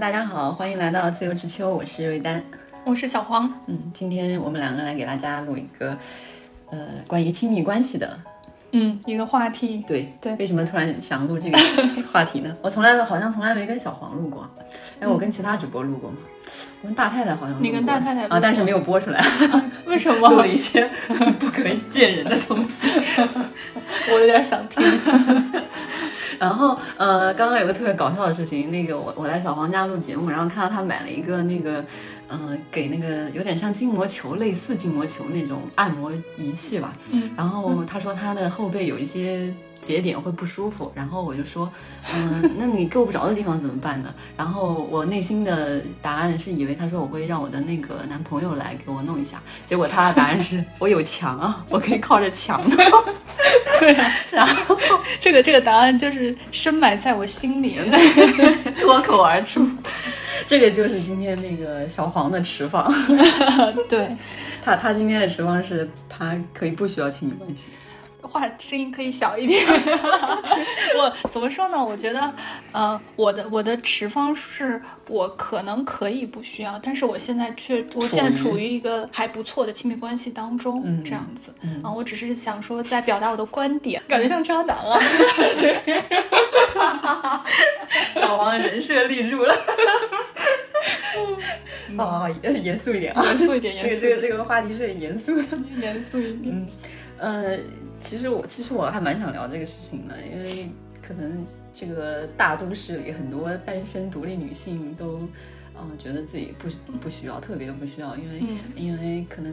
大家好，欢迎来到自由之秋，我是瑞丹，我是小黄。嗯，今天我们两个来给大家录一个，呃，关于亲密关系的，嗯，一个话题。对对，为什么突然想录这个话题呢？我从来好像从来没跟小黄录过，哎，我跟其他主播录过吗？我跟大太太好像你跟大太太啊，但是没有播出来，为什么？录了一些 不可以见人的东西，我有点想听。然后呃，刚刚有个特别搞笑的事情，那个我我来小黄家录节目，然后看到他买了一个那个，嗯，给那个有点像筋膜球，类似筋膜球那种按摩仪器吧。嗯。然后他说他的后背有一些节点会不舒服，然后我就说，嗯，那你够不着的地方怎么办呢？然后我内心的答案是以为他说我会让我的那个男朋友来给我弄一下，结果他的答案是我有墙啊，我可以靠着墙的。对，然后这个这个答案就是深埋在我心里，脱口而出。这个就是今天那个小黄的持方。对，他他今天的持方是他可以不需要亲密关系。话声音可以小一点。我怎么说呢？我觉得，呃，我的我的持方是我可能可以不需要，但是我现在却我现在处于一个还不错的亲密关系当中，这样子。啊，我只是想说，在表达我的观点，感觉像渣男啊。小王人设立住了。啊，严肃一点啊，严肃一点，这个这个这个话题是很严肃的，严肃一点。嗯，呃。其实我其实我还蛮想聊这个事情的，因为可能这个大都市里很多单身独立女性都，嗯，觉得自己不不需要，特别不需要，因为因为可能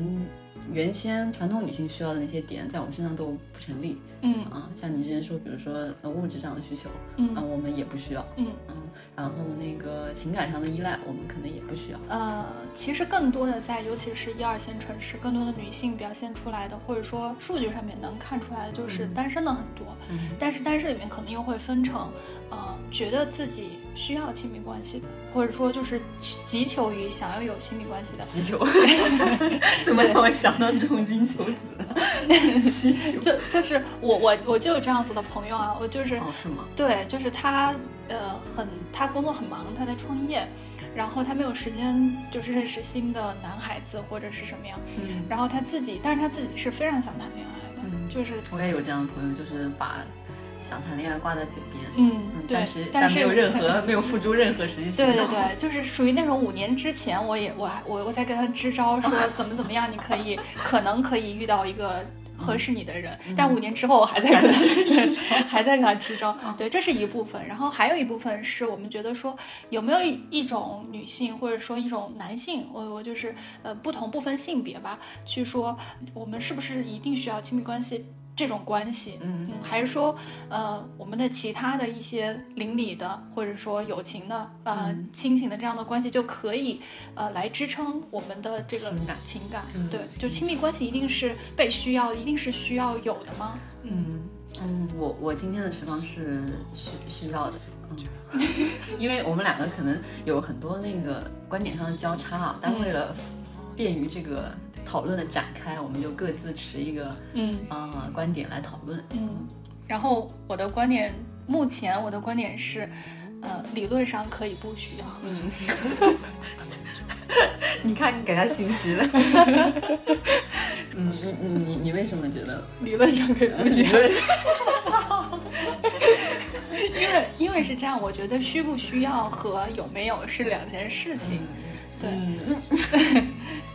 原先传统女性需要的那些点在我们身上都不成立。嗯啊，像你之前说，比如说呃物质上的需求，嗯啊我们也不需要，嗯嗯，然后那个情感上的依赖，我们可能也不需要。呃，其实更多的在，尤其是一二线城市，更多的女性表现出来的，或者说数据上面能看出来的，就是单身的很多。嗯，但是单身里面可能又会分成，呃，觉得自己需要亲密关系的，或者说就是急求于想要有亲密关系的。急求？怎么让我想到重金求子？急求？就就是我。我我就有这样子的朋友啊，我就是哦是吗？对，就是他呃很他工作很忙，他在创业，然后他没有时间就是认识新的男孩子或者是什么样，嗯，然后他自己，但是他自己是非常想谈恋爱的，嗯，就是我也有这样的朋友，就是把想谈恋爱挂在嘴边，嗯，对，但是没有任何没有付诸任何实际行动，对对对，就是属于那种五年之前我也我我我在跟他支招说 怎么怎么样，你可以可能可以遇到一个。合适你的人，但五年之后我还在跟他，还在跟他支招。对，这是一部分，然后还有一部分是我们觉得说，有没有一种女性或者说一种男性，我我就是呃不同不分性别吧，去说我们是不是一定需要亲密关系？这种关系，嗯嗯，还是说，呃，我们的其他的一些邻里的，或者说友情的，呃，亲情的这样的关系就可以，呃，来支撑我们的这个情感，情感，对，就亲密关系一定是被需要，一定是需要有的吗？嗯嗯，我我今天的持方是需需要的，嗯，因为我们两个可能有很多那个观点上的交叉啊，但为了便于这个。讨论的展开，我们就各自持一个嗯啊观点来讨论。嗯，然后我的观点，目前我的观点是，呃，理论上可以不需要。嗯，你看你给他心虚了。嗯，你你你你为什么觉得理论上可以不需要？因为因为是这样，我觉得需不需要和有没有是两件事情。对，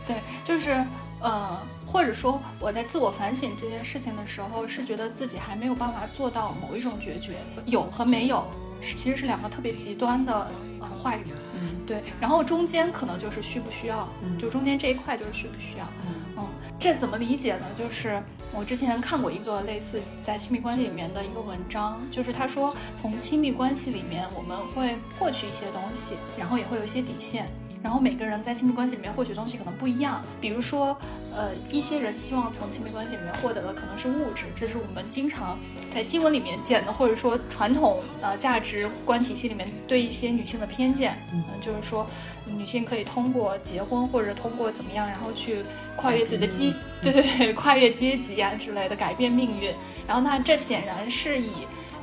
对，就是。呃，或者说我在自我反省这件事情的时候，是觉得自己还没有办法做到某一种决绝，有和没有，其实是两个特别极端的呃话语。嗯，对。然后中间可能就是需不需要，就中间这一块就是需不需要。嗯，这怎么理解呢？就是我之前看过一个类似在亲密关系里面的一个文章，就是他说从亲密关系里面我们会获取一些东西，然后也会有一些底线。然后每个人在亲密关系里面获取东西可能不一样，比如说，呃，一些人希望从亲密关系里面获得的可能是物质，这是我们经常在新闻里面见的，或者说传统呃价值观体系里面对一些女性的偏见，嗯，就是说女性可以通过结婚或者通过怎么样，然后去跨越自己的阶，对对对，跨越阶级啊之类的改变命运。然后那这显然是以。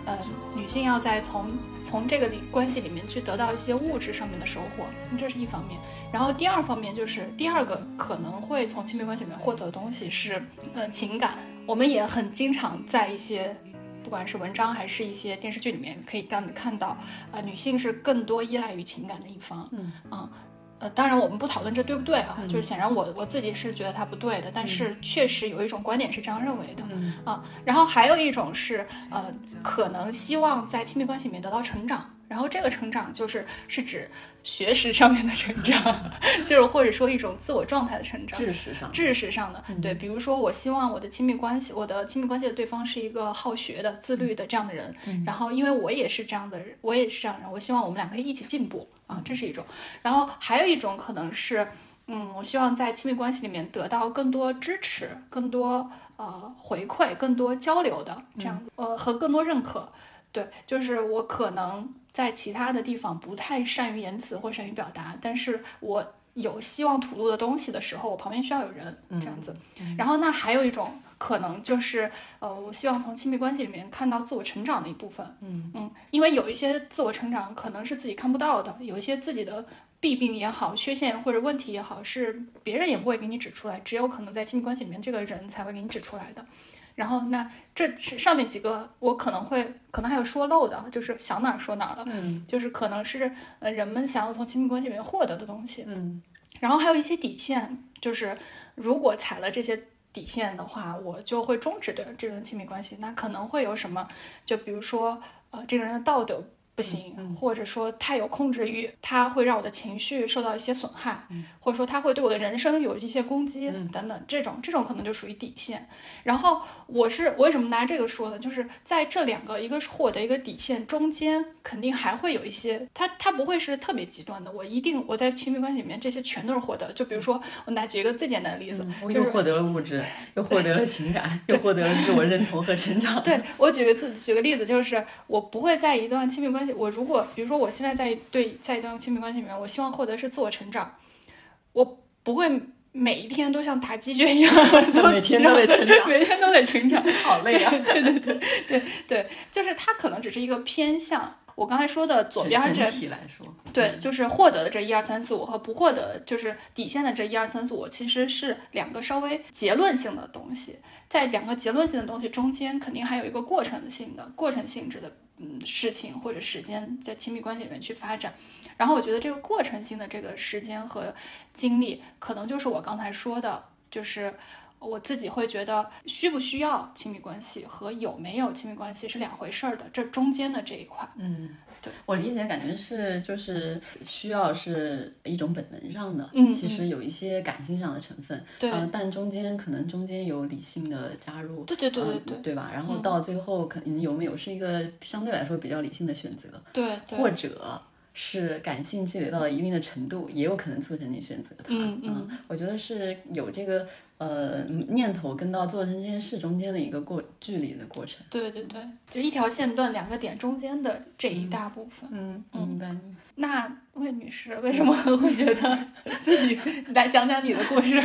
呃，女性要在从从这个里关系里面去得到一些物质上面的收获，这是一方面。然后第二方面就是第二个可能会从亲密关系里面获得的东西是呃情感。我们也很经常在一些不管是文章还是一些电视剧里面可以让你看到，呃，女性是更多依赖于情感的一方。嗯啊。呃，当然我们不讨论这对不对啊，就是显然我我自己是觉得它不对的，但是确实有一种观点是这样认为的啊。然后还有一种是呃，可能希望在亲密关系里面得到成长。然后这个成长就是是指学识上面的成长，就是或者说一种自我状态的成长，知识上，知识上的对。比如说，我希望我的亲密关系，我的亲密关系的对方是一个好学的、自律的这样的人。然后，因为我也是这样的人，我也是这样的人，我希望我们俩可以一起进步啊，这是一种。然后还有一种可能是，嗯，我希望在亲密关系里面得到更多支持、更多呃回馈、更多交流的这样子，呃，和更多认可。对，就是我可能。在其他的地方不太善于言辞或善于表达，但是我有希望吐露的东西的时候，我旁边需要有人这样子。然后那还有一种可能就是，呃，我希望从亲密关系里面看到自我成长的一部分。嗯嗯，因为有一些自我成长可能是自己看不到的，有一些自己的弊病也好、缺陷或者问题也好，是别人也不会给你指出来，只有可能在亲密关系里面这个人才会给你指出来的。然后，那这是上面几个，我可能会可能还有说漏的，就是想哪儿说哪儿了。嗯，就是可能是呃人们想要从亲密关系里面获得的东西。嗯，然后还有一些底线，就是如果踩了这些底线的话，我就会终止的这段亲密关系。那可能会有什么？就比如说，呃，这个人的道德。不行，或者说太有控制欲，他会让我的情绪受到一些损害，或者说他会对我的人生有一些攻击等等，这种这种可能就属于底线。然后我是我为什么拿这个说呢？就是在这两个，一个是获得一个底线中间，肯定还会有一些，他他不会是特别极端的。我一定我在亲密关系里面这些全都是获得。就比如说我拿举一个最简单的例子，我又获得了物质，又获得了情感，又获得了自我认同和成长。对我举个字举个例子，就是我不会在一段亲密关系。我如果比如说我现在在对在一段亲密关系里面，我希望获得是自我成长，我不会每一天都像打鸡血一样，每天都得成长，每天都得成长，好累啊！对对对对对，就是它可能只是一个偏向。我刚才说的左边这整体来说，对，就是获得的这一二三四五和不获得就是底线的这一二三四五，其实是两个稍微结论性的东西，在两个结论性的东西中间，肯定还有一个过程性的过程性质的。嗯，事情或者时间在亲密关系里面去发展，然后我觉得这个过程性的这个时间和精力，可能就是我刚才说的，就是我自己会觉得需不需要亲密关系和有没有亲密关系是两回事儿的，这中间的这一块，嗯。对。我理解感觉是，就是需要是一种本能上的，嗯，其实有一些感性上的成分，对，但中间可能中间有理性的加入，对对对对对，对吧？然后到最后，可能有没有是一个相对来说比较理性的选择，对，或者是感性积累到了一定的程度，也有可能促成你选择它，嗯嗯，我觉得是有这个。呃，念头跟到做成这件事中间的一个过距离的过程。对对对，就一条线段两个点中间的这一大部分。嗯，明白。那魏女士为什么会觉得 自己来讲讲你的故事？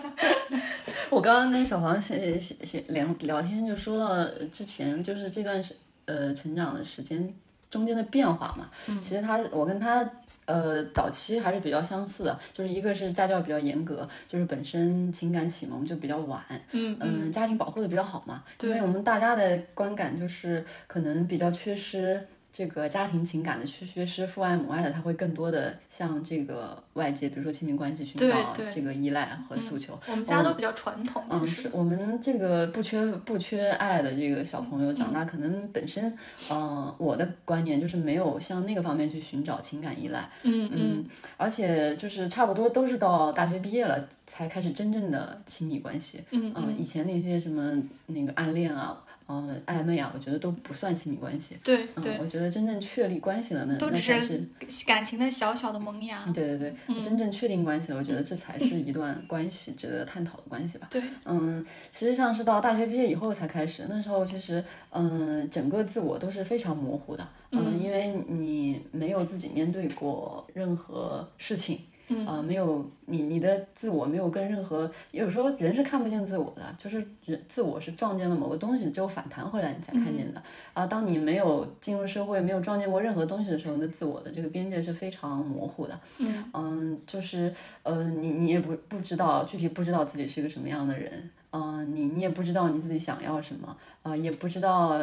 我刚刚跟小黄写写写聊聊天，就说到之前就是这段时呃成长的时间中间的变化嘛。嗯，其实他我跟他。呃，早期还是比较相似的，就是一个是家教比较严格，就是本身情感启蒙就比较晚，嗯嗯，家庭保护的比较好嘛，因为我们大家的观感就是可能比较缺失。这个家庭情感的缺缺失，父爱母爱的，他会更多的向这个外界，比如说亲密关系寻找这个依赖和诉求。我们家都比较传统，嗯，是我们这个不缺不缺爱的这个小朋友长大，可能本身，嗯，我的观念就是没有向那个方面去寻找情感依赖。嗯嗯，而且就是差不多都是到大学毕业了才开始真正的亲密关系。嗯嗯，以前那些什么那个暗恋啊。嗯，暧昧啊，我觉得都不算亲密关系。对对，我觉得真正确立关系了，那那才是感情的小小的萌芽。对对对，真正确定关系了，我觉得这才是一段关系值得探讨的关系吧。对，嗯，实际上是到大学毕业以后才开始，那时候其实，嗯，整个自我都是非常模糊的，嗯，因为你没有自己面对过任何事情。啊，没有你你的自我没有跟任何，有时候人是看不见自我的，就是人自我是撞见了某个东西之后反弹回来你才看见的啊。当你没有进入社会，没有撞见过任何东西的时候，那自我的这个边界是非常模糊的。嗯嗯，就是呃，你你也不不知道具体不知道自己是一个什么样的人，嗯，你你也不知道你自己想要什么，啊，也不知道。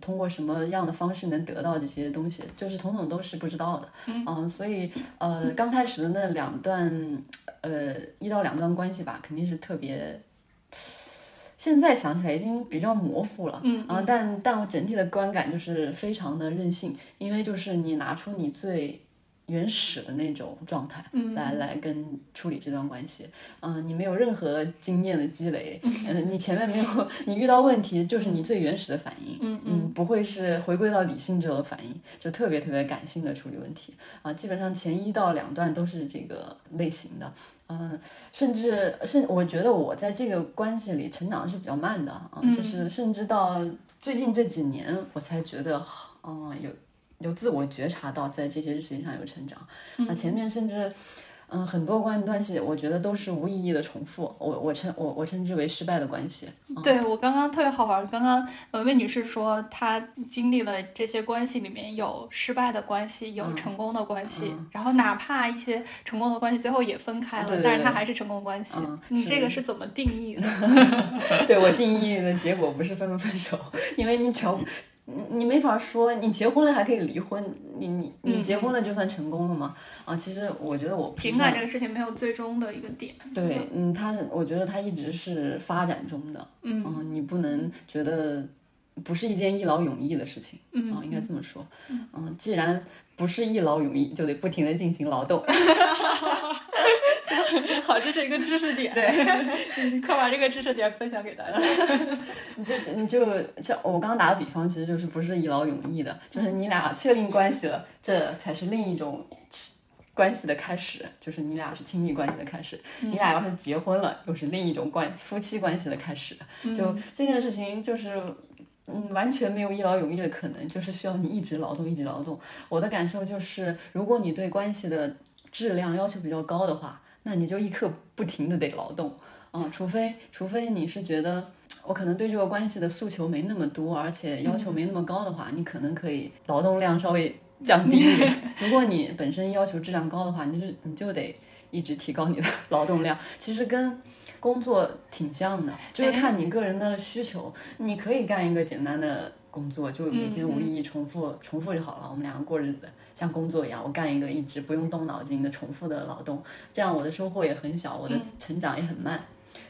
通过什么样的方式能得到这些东西，就是统统都是不知道的，嗯，所以呃，刚开始的那两段，呃，一到两段关系吧，肯定是特别，现在想起来已经比较模糊了，嗯啊，但但我整体的观感就是非常的任性，因为就是你拿出你最。原始的那种状态，来来跟处理这段关系，嗯，你没有任何经验的积累，嗯，你前面没有，你遇到问题就是你最原始的反应，嗯。嗯，不会是回归到理性之后的反应，就特别特别感性的处理问题，啊，基本上前一到两段都是这个类型的，嗯，甚至甚，我觉得我在这个关系里成长是比较慢的啊，就是。甚至到最近这几年我才觉得，嗯，有。有自我觉察到在这些事情上有成长，那前面甚至，嗯，很多关关系，我觉得都是无意义的重复。我我称我我称之为失败的关系。对我刚刚特别好玩，刚刚文文女士说她经历了这些关系里面有失败的关系，有成功的关系，然后哪怕一些成功的关系最后也分开了，但是它还是成功关系。你这个是怎么定义的？对我定义的结果不是分不分手，因为你只你你没法说，你结婚了还可以离婚，你你你结婚了就算成功了吗？啊，其实我觉得我情感这个事情没有最终的一个点。对，嗯，他我觉得他一直是发展中的，嗯，你不能觉得不是一件一劳永逸的事情，嗯，应该这么说，嗯，既然不是一劳永逸，就得不停的进行劳动。好，这是一个知识点。对，快把这个知识点分享给大家。你就你就像我刚刚打的比方，其实就是不是一劳永逸的，就是你俩确定关系了，这才是另一种关系的开始，就是你俩是亲密关系的开始。你俩要是结婚了，又是另一种关系，夫妻关系的开始。就这件事情，就是嗯，完全没有一劳永逸的可能，就是需要你一直劳动，一直劳动。我的感受就是，如果你对关系的质量要求比较高的话。那你就一刻不停的得劳动，嗯，除非除非你是觉得我可能对这个关系的诉求没那么多，而且要求没那么高的话，你可能可以劳动量稍微降低一点。如果你本身要求质量高的话，你就你就得一直提高你的 劳动量。其实跟工作挺像的，就是看你个人的需求。你可以干一个简单的工作，就每天无意义重复重复就好了。我们两个过日子。像工作一样，我干一个一直不用动脑筋的重复的劳动，这样我的收获也很小，我的成长也很慢。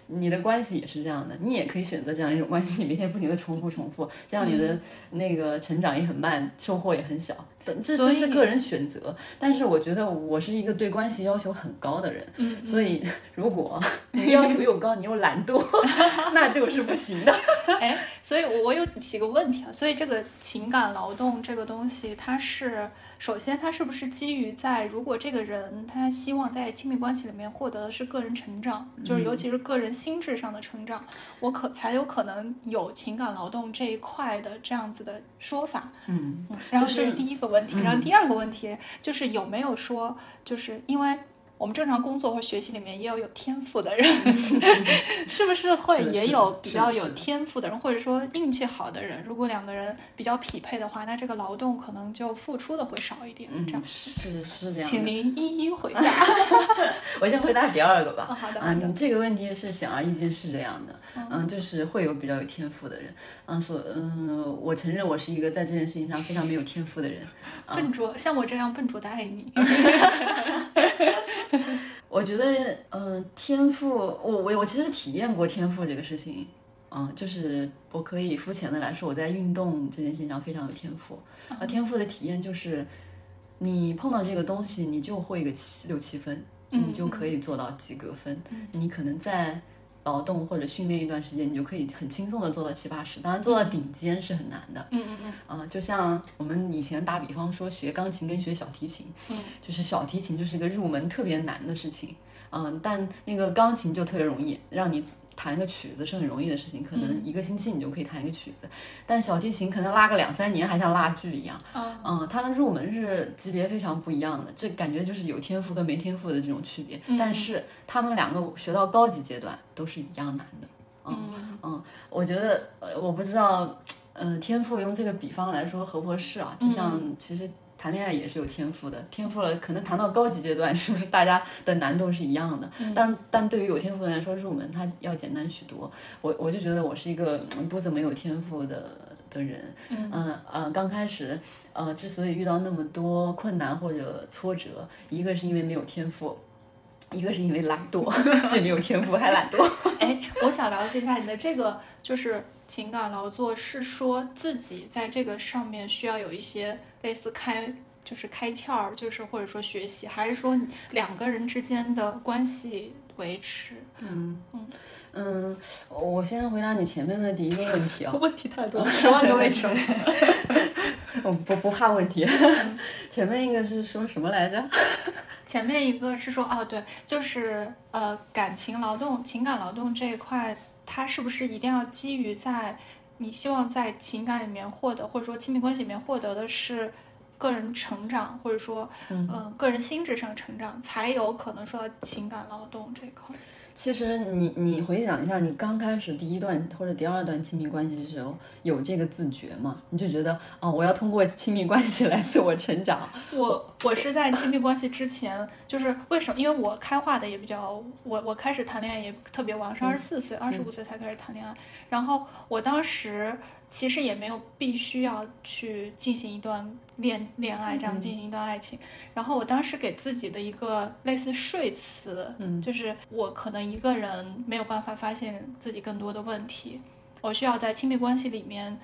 你的关系也是这样的，你也可以选择这样一种关系，你每天不停的重复重复，这样你的那个成长也很慢，收获也很小。这这是个人选择，但是我觉得我是一个对关系要求很高的人，所以如果你 要求又高，你又懒惰，那就是不行的。哎，所以我有几个问题啊，所以这个情感劳动这个东西，它是首先它是不是基于在如果这个人他希望在亲密关系里面获得的是个人成长，就是尤其是个人心智上的成长，我可才有可能有情感劳动这一块的这样子的说法。嗯，然后这是第一个问。问题，然后第二个问题就是有没有说，就是因为。我们正常工作或学习里面也有有天赋的人，是不是会也有比较有天赋的人，或者说运气好的人？如果两个人比较匹配的话，那这个劳动可能就付出的会少一点。这样是是这样。请您一一回答。我先回答第二个吧。好的。嗯，这个问题是显而易见是这样的。嗯，就是会有比较有天赋的人。嗯，所嗯，我承认我是一个在这件事情上非常没有天赋的人。笨拙，像我这样笨拙的爱你。我觉得，嗯，天赋，我我我其实体验过天赋这个事情，嗯，就是我可以肤浅的来说，我在运动这件事情上非常有天赋。啊天赋的体验就是，你碰到这个东西，你就会个七六七分，你就可以做到及格分。你可能在。劳动或者训练一段时间，你就可以很轻松的做到七八十。当然，做到顶尖是很难的。嗯嗯嗯。啊，就像我们以前打比方说学钢琴跟学小提琴，嗯，就是小提琴就是一个入门特别难的事情。嗯，但那个钢琴就特别容易，让你弹一个曲子是很容易的事情，可能一个星期你就可以弹一个曲子。但小提琴可能拉个两三年，还像拉锯一样。嗯，它的入门是级别非常不一样的，这感觉就是有天赋跟没天赋的这种区别。但是他们两个学到高级阶段都是一样难的。嗯嗯，我觉得呃，我不知道，嗯，天赋用这个比方来说合不合适啊？就像其实。谈恋爱也是有天赋的，天赋了可能谈到高级阶段，是不是大家的难度是一样的？但但对于有天赋的人来说，入门它要简单许多。我我就觉得我是一个不怎么有天赋的的人，嗯嗯刚开始呃之所以遇到那么多困难或者挫折，一个是因为没有天赋，一个是因为懒惰，既没有天赋还懒惰。哎，我想了解一下你的这个就是情感劳作，是说自己在这个上面需要有一些。类似开就是开窍，就是或者说学习，还是说两个人之间的关系维持？嗯嗯嗯，我先回答你前面的第一个问题啊。问题太多，十万个为什么？我不不怕问题。前面一个是说什么来着？前面一个是说哦，对，就是呃，感情劳动、情感劳动这一块，它是不是一定要基于在？你希望在情感里面获得，或者说亲密关系里面获得的是个人成长，或者说，嗯，个人心智上成长，才有可能说到情感劳动这一块。其实你你回想一下，你刚开始第一段或者第二段亲密关系的时候，有这个自觉吗？你就觉得哦，我要通过亲密关系来自我成长。我我是在亲密关系之前，就是为什么？因为我开化的也比较，我我开始谈恋爱也特别晚，是二十四岁、二十五岁才开始谈恋爱。然后我当时。其实也没有必须要去进行一段恋恋爱，这样进行一段爱情。然后我当时给自己的一个类似说辞，嗯，就是我可能一个人没有办法发现自己更多的问题，我需要在亲密关系里面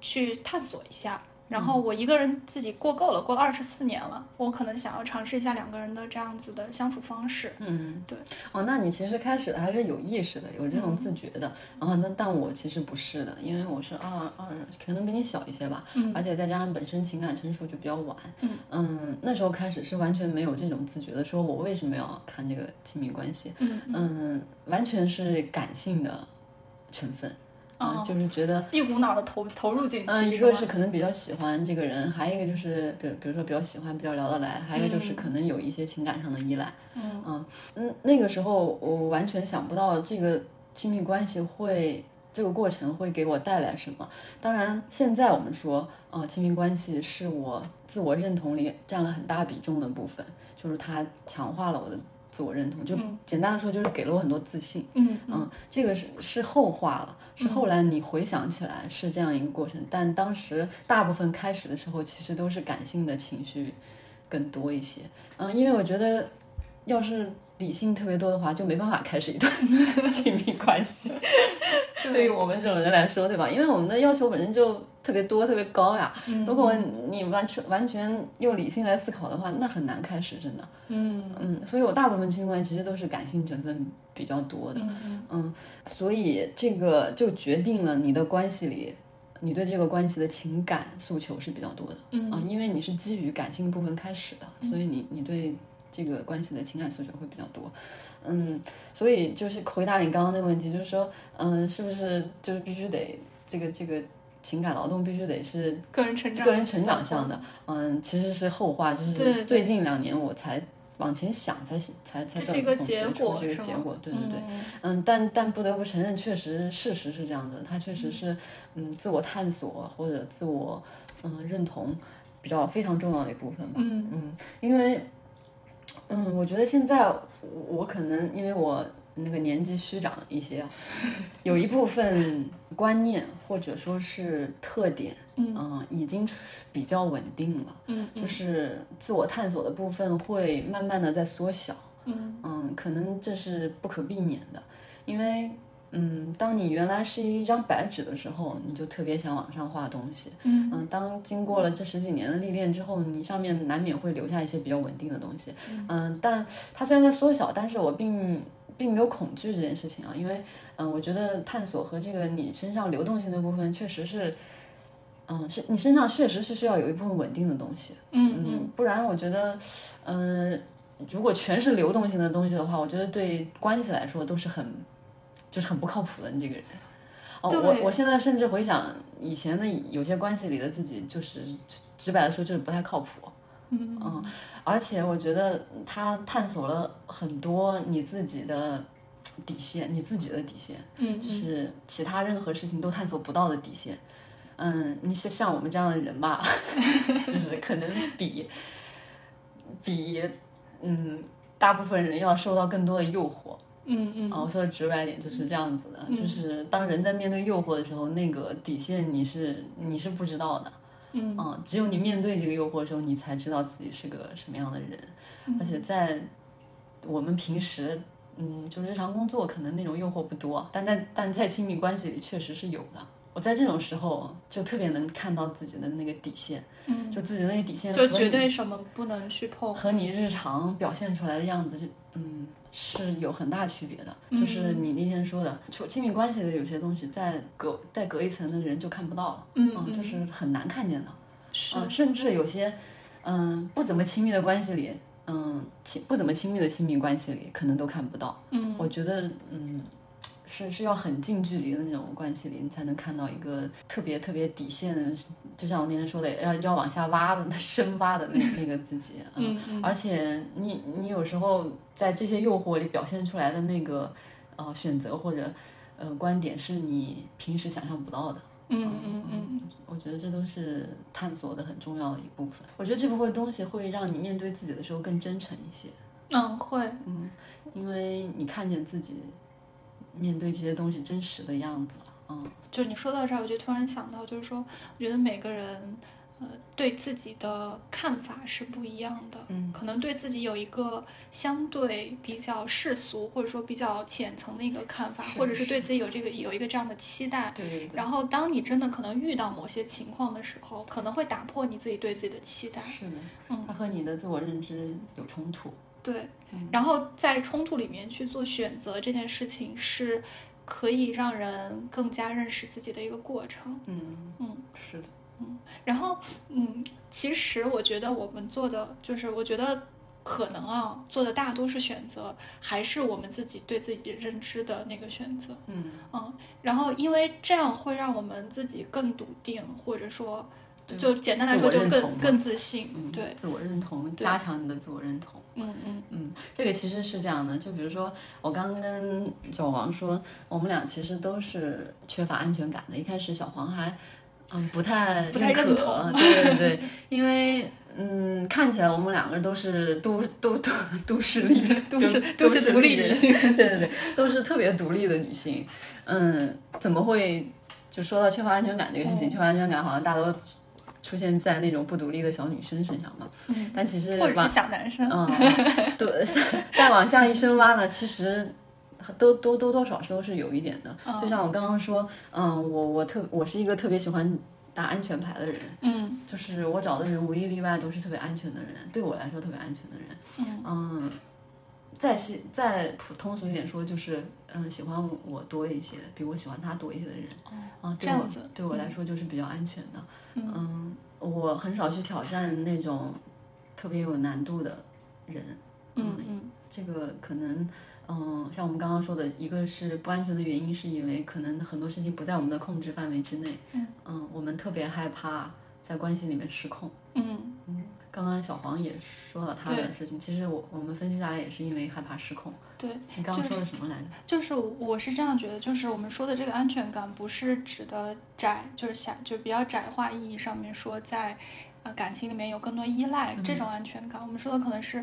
去探索一下。然后我一个人自己过够了，过了二十四年了，我可能想要尝试一下两个人的这样子的相处方式。嗯，对。哦，那你其实开始的还是有意识的，有这种自觉的。然后那但我其实不是的，因为我是二二，可能比你小一些吧。嗯。而且再加上本身情感成熟就比较晚。嗯。嗯，那时候开始是完全没有这种自觉的，说我为什么要看这个亲密关系？嗯嗯，完全是感性的成分。啊，就是觉得一股脑的投投入进去。嗯，一个是可能比较喜欢这个人，还有一个就是，比比如说比较喜欢，比较聊得来，还有一个就是可能有一些情感上的依赖。嗯嗯，那个时候我完全想不到这个亲密关系会这个过程会给我带来什么。当然，现在我们说，啊，亲密关系是我自我认同里占了很大比重的部分，就是它强化了我的。自我认同，就简单的说，就是给了我很多自信。嗯嗯，这个是是后话了，是后来你回想起来是这样一个过程，但当时大部分开始的时候，其实都是感性的情绪更多一些。嗯，因为我觉得，要是理性特别多的话，就没办法开始一段 亲密关系。对于我们这种人来说，对吧？因为我们的要求本身就。特别多，特别高呀！如果你完全完全用理性来思考的话，那很难开始，真的。嗯嗯，所以我大部分亲密关系其实都是感性成分比较多的。嗯嗯，所以这个就决定了你的关系里，你对这个关系的情感诉求是比较多的。嗯啊，因为你是基于感性部分开始的，所以你你对这个关系的情感诉求会比较多。嗯，所以就是回答你刚刚那个问题，就是说，嗯，是不是就是必须得这个这个。情感劳动必须得是个人成长、个人成长向的，嗯，其实是后话，就是最近两年我才往前想，才才才这个结果，这个结果，对对对，嗯，但但不得不承认，确实事实是这样的，他确实是，嗯，自我探索或者自我嗯认同比较非常重要的一部分吧，嗯。嗯，因为，嗯，我觉得现在我可能因为我。那个年纪虚长一些，有一部分观念或者说是特点，嗯，已经比较稳定了，嗯，就是自我探索的部分会慢慢的在缩小，嗯。嗯，可能这是不可避免的，因为，嗯，当你原来是一张白纸的时候，你就特别想往上画东西，嗯。嗯，当经过了这十几年的历练之后，你上面难免会留下一些比较稳定的东西，嗯，但它虽然在缩小，但是我并。并没有恐惧这件事情啊，因为，嗯，我觉得探索和这个你身上流动性的部分，确实是，嗯，是你身上确实是需要有一部分稳定的东西，嗯嗯，不然我觉得，嗯，如果全是流动性的东西的话，我觉得对关系来说都是很就是很不靠谱的你这个人。哦，我我现在甚至回想以前的有些关系里的自己，就是直白的说，就是不太靠谱。嗯而且我觉得他探索了很多你自己的底线，你自己的底线，嗯就是其他任何事情都探索不到的底线。嗯，你是像我们这样的人吧，就是可能比比嗯大部分人要受到更多的诱惑。嗯嗯啊，我说的直白点就是这样子的，就是当人在面对诱惑的时候，那个底线你是你是不知道的。嗯嗯，只有你面对这个诱惑的时候，你才知道自己是个什么样的人。而且在我们平时，嗯，就日常工作，可能那种诱惑不多，但在但在亲密关系里确实是有的。我在这种时候就特别能看到自己的那个底线，嗯，就自己的那个底线就绝对什么不能去碰。和你日常表现出来的样子就，嗯，是有很大区别的。就是你那天说的，就亲密关系的有些东西，在隔再隔一层的人就看不到了，嗯嗯，就是很难看见的。是嗯，甚至有些，嗯，不怎么亲密的关系里，嗯，亲不怎么亲密的亲密关系里，可能都看不到。嗯我觉得，嗯，是是要很近距离的那种关系里，你才能看到一个特别特别底线，就像我那天说的，要要往下挖的、深挖的那那个自己。嗯嗯而且你你有时候在这些诱惑里表现出来的那个呃选择或者呃观点，是你平时想象不到的。嗯嗯嗯我觉得这都是探索的很重要的一部分。我觉得这部分东西会让你面对自己的时候更真诚一些，嗯会嗯因为你看见自己面对这些东西真实的样子了。嗯，就你说到这儿，我就突然想到，就是说，我觉得每个人，呃，对自己的看法是不一样的。嗯可能对自己有一个相对比较世俗，或者说比较浅层的一个看法，或者是对自己有这个有一个这样的期待。对对对，然后，当你真的可能遇到某些情况的时候，可能会打破你自己对自己的期待。是的，嗯它和你的自我认知有冲突。对，嗯然后在冲突里面去做选择这件事情，是可以让人更加认识自己的一个过程。嗯嗯，是的，然后，嗯，其实我觉得我们做的，就是我觉得可能啊，做的大多数选择还是我们自己对自己认知的那个选择。嗯，嗯，然后因为这样会让我们自己更笃定，或者说，就简单来说，就更更自信。嗯，对，自我认同，对加强你的自我认同。嗯嗯嗯，这个其实是这样的，就比如说我刚跟小王说，我们俩其实都是缺乏安全感的。一开始小黄还嗯不太不太可认同 对对对，因为嗯看起来我们两个人都是都都都都市 丽人，都是都都是独立人女性，对对对，都是特别独立的女性。嗯，怎么会就说到缺乏安全感这个事情？嗯缺乏安全感好像大多出现在那种不独立的小女生身上嘛。嗯，但其实往或者是小男生。嗯，对，再往下一深挖呢，其实都多多多少少都是有一点的。嗯就像我刚刚说，嗯，我我特我是一个特别喜欢打安全牌的人，嗯就是我找的人无一例外都是特别安全的人，对我来说特别安全的人。嗯嗯，再细再普通俗一点说，就是嗯，喜欢我多一些，比我喜欢他多一些的人。啊，这样子对我来说就是比较安全的。嗯嗯，我很少去挑战那种特别有难度的人。嗯嗯这个可能，嗯，像我们刚刚说的，一个是不安全的原因，是因为可能很多事情不在我们的控制范围之内。嗯我们特别害怕在关系里面失控。嗯嗯刚刚小黄也说了他的对事情，其实我我们分析下来也是因为害怕失控。对，你刚刚说的什么来着？就是我是这样觉得，就是我们说的这个安全感，不是指的窄，就是狭，就比较窄化意义上面说在，呃感情里面有更多依赖这种安全感。我们说的可能是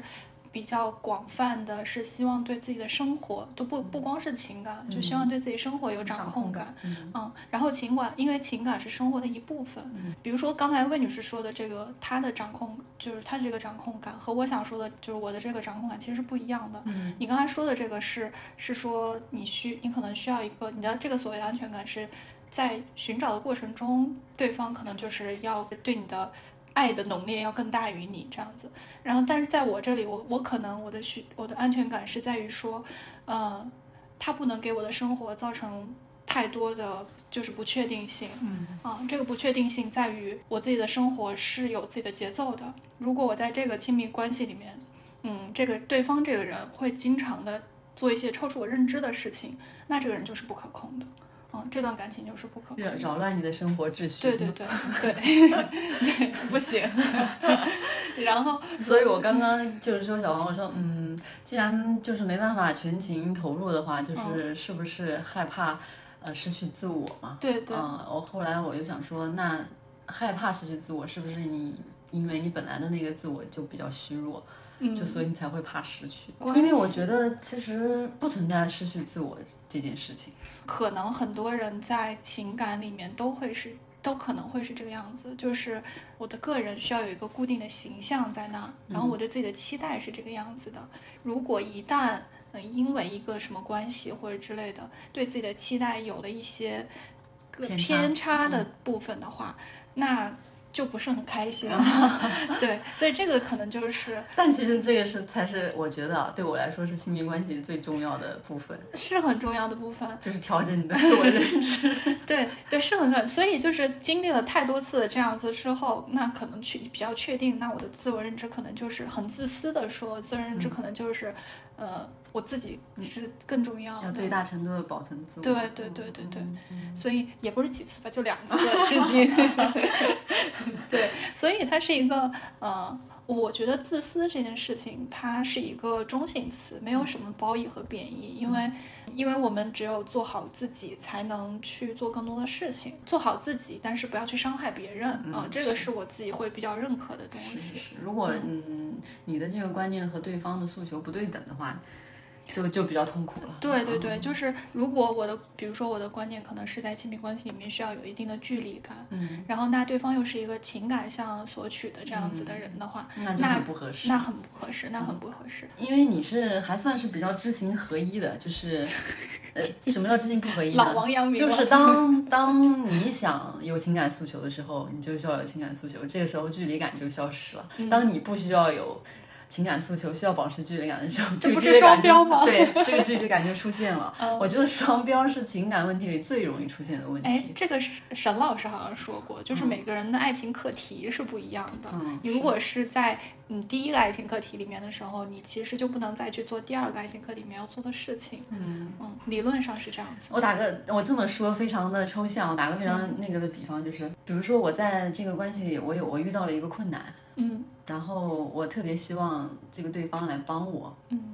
比较广泛的，是希望对自己的生活都不不光是情感，就希望对自己生活有掌控感。嗯嗯，然后情感，因为情感是生活的一部分。比如说刚才魏女士说的这个，她的掌控就是她的这个掌控感，和我想说的就是我的这个掌控感其实是不一样的。嗯你刚才说的这个是是说你需你可能需要一个你的这个所谓的安全感是在寻找的过程中，对方可能就是要对你的。爱的浓烈要更大于你这样子，然后但是在我这里，我我可能我的需我的安全感是在于说，呃，他不能给我的生活造成太多的就是不确定性，嗯啊，这个不确定性在于我自己的生活是有自己的节奏的。如果我在这个亲密关系里面，嗯，这个对方这个人会经常的做一些超出我认知的事情，那这个人就是不可控的。嗯，这段感情就是不可扰，扰乱你的生活秩序。对对对对对，不行。然后，所以我刚刚就是说，小王，我说，嗯，既然就是没办法全情投入的话，就是是不是害怕呃失去自我嘛？对对。嗯，我后来我就想说，那害怕失去自我，是不是你因为你本来的那个自我就比较虚弱？就所以你才会怕失去，因为我觉得其实不存在失去自我这件事情。可能很多人在情感里面都会是，都可能会是这个样子，就是我的个人需要有一个固定的形象在那儿，然后我对自己的期待是这个样子的。如果一旦呃因为一个什么关系或者之类的，对自己的期待有了一些个偏差的部分的话，那。就不是很开心。了，对，所以这个可能就是，但其实这个是才是我觉得对我来说是亲密关系最重要的部分，是很重要的部分，就是调整你的自我认知，对对是很重要，所以就是经历了太多次这样子之后，那可能去比较确定，那我的自我认知可能就是很自私的说，自我认知可能就是，呃。我自己是更重要，要最大程度的保存自我。对对对对对，所以也不是几次吧，就两次 至今。对，所以它是一个呃，我觉得自私这件事情，它是一个中性词，没有什么褒义和贬义，因为因为我们只有做好自己，才能去做更多的事情。做好自己，但是不要去伤害别人啊，这个是我自己会比较认可的东西。如果嗯你的这个观念和对方的诉求不对等的话。就就比较痛苦了。对对对，就是如果我的，比如说我的观念可能是在亲密关系里面需要有一定的距离感，嗯，然后那对方又是一个情感向索取的这样子的人的话，那那不合适，那很不合适，那很不合适。因为你是还算是比较知行合一的，就是呃，什么叫知行不合一？老王阳明就是当当你想有情感诉求的时候，你就需要有情感诉求，这个时候距离感就消失了。当你不需要有。情感诉求需要保持距离感的时候，这不是双标吗？对，这个距离感就出现了。我觉得双标是情感问题里最容易出现的问题。哎，这个沈老师好像说过，就是每个人的爱情课题是不一样的。你如果是在嗯第一个爱情课题里面的时候，你其实就不能再去做第二个爱情课里面要做的事情。嗯嗯，理论上是这样子。我打个我这么说非常的抽象，我打个非常那个的比方，就是比如说我在这个关系里，我有我遇到了一个困难。嗯。然后我特别希望这个对方来帮我，嗯，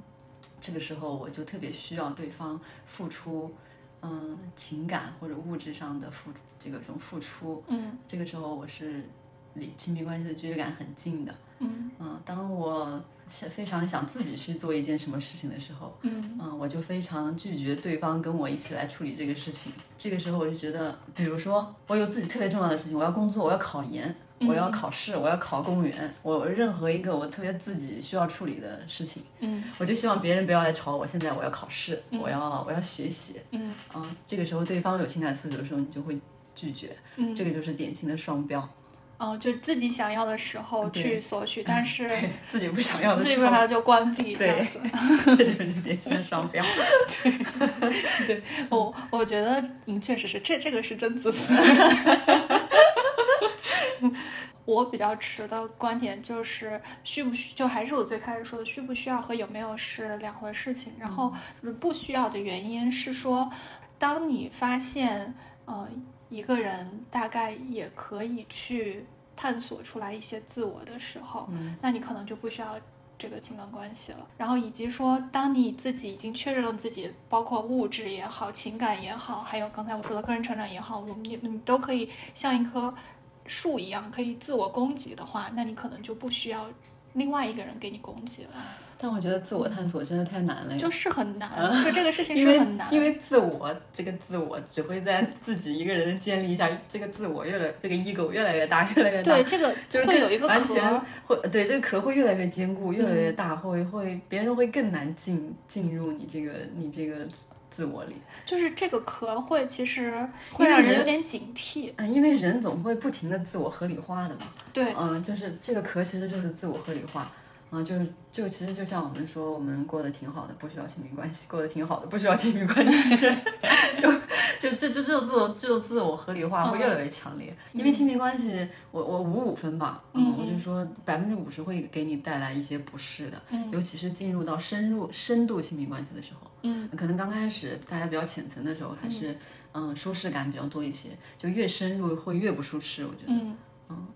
这个时候我就特别需要对方付出，嗯，情感或者物质上的付这个种付出，嗯，这个时候我是离亲密关系的距离感很近的，嗯嗯，当我是非常想自己去做一件什么事情的时候，嗯嗯，我就非常拒绝对方跟我一起来处理这个事情。这个时候我就觉得，比如说我有自己特别重要的事情，我要工作，我要考研。我要考试，我要考公务员，我任何一个我特别自己需要处理的事情，嗯，我就希望别人不要来吵我。现在我要考试，我要我要学习，嗯，啊，这个时候对方有情感诉求的时候，你就会拒绝，嗯，这个就是典型的双标。哦，就自己想要的时候去索取，但是自己不想要的时候，自己不想要就关闭，这样子，这就是典型的双标。对，对我我觉得嗯，确实是这这个是真自私。我比较持的观点就是，需不需就还是我最开始说的，需不需要和有没有是两回事情。然后不需要的原因是说，当你发现呃一个人大概也可以去探索出来一些自我的时候，嗯那你可能就不需要这个情感关系了。然后以及说，当你自己已经确认了自己，包括物质也好，情感也好，还有刚才我说的个人成长也好，我们你你都可以像一棵。树一样可以自我供给的话，那你可能就不需要另外一个人给你供给了。但我觉得自我探索真的太难了，就是很难，就这个事情是很难。因为自我这个自我只会在自己一个人建立一下，这个自我越来这个 ego 越来越大，越来越大。对，这个就是会有一个壳，会对这个壳会越来越坚固，越来越大，会会别人会更难进进入你这个你这个。自我里，就是这个壳会，其实会让人有点警惕。嗯，因为人总会不停的自我合理化的嘛。对，嗯，就是这个壳其实就是自我合理化。嗯，就是就其实就像我们说，我们过得挺好的，不需要亲密关系；过得挺好的，不需要亲密关系。就 就就就这种自我这种自我合理化会越来越强烈。因为亲密关系，我我五五分吧，嗯，我就说百分之五十会给你带来一些不适的，尤其是进入到深入深度亲密关系的时候，嗯，可能刚开始大家比较浅层的时候，还是嗯舒适感比较多一些，就越深入会越不舒适，我觉得，嗯嗯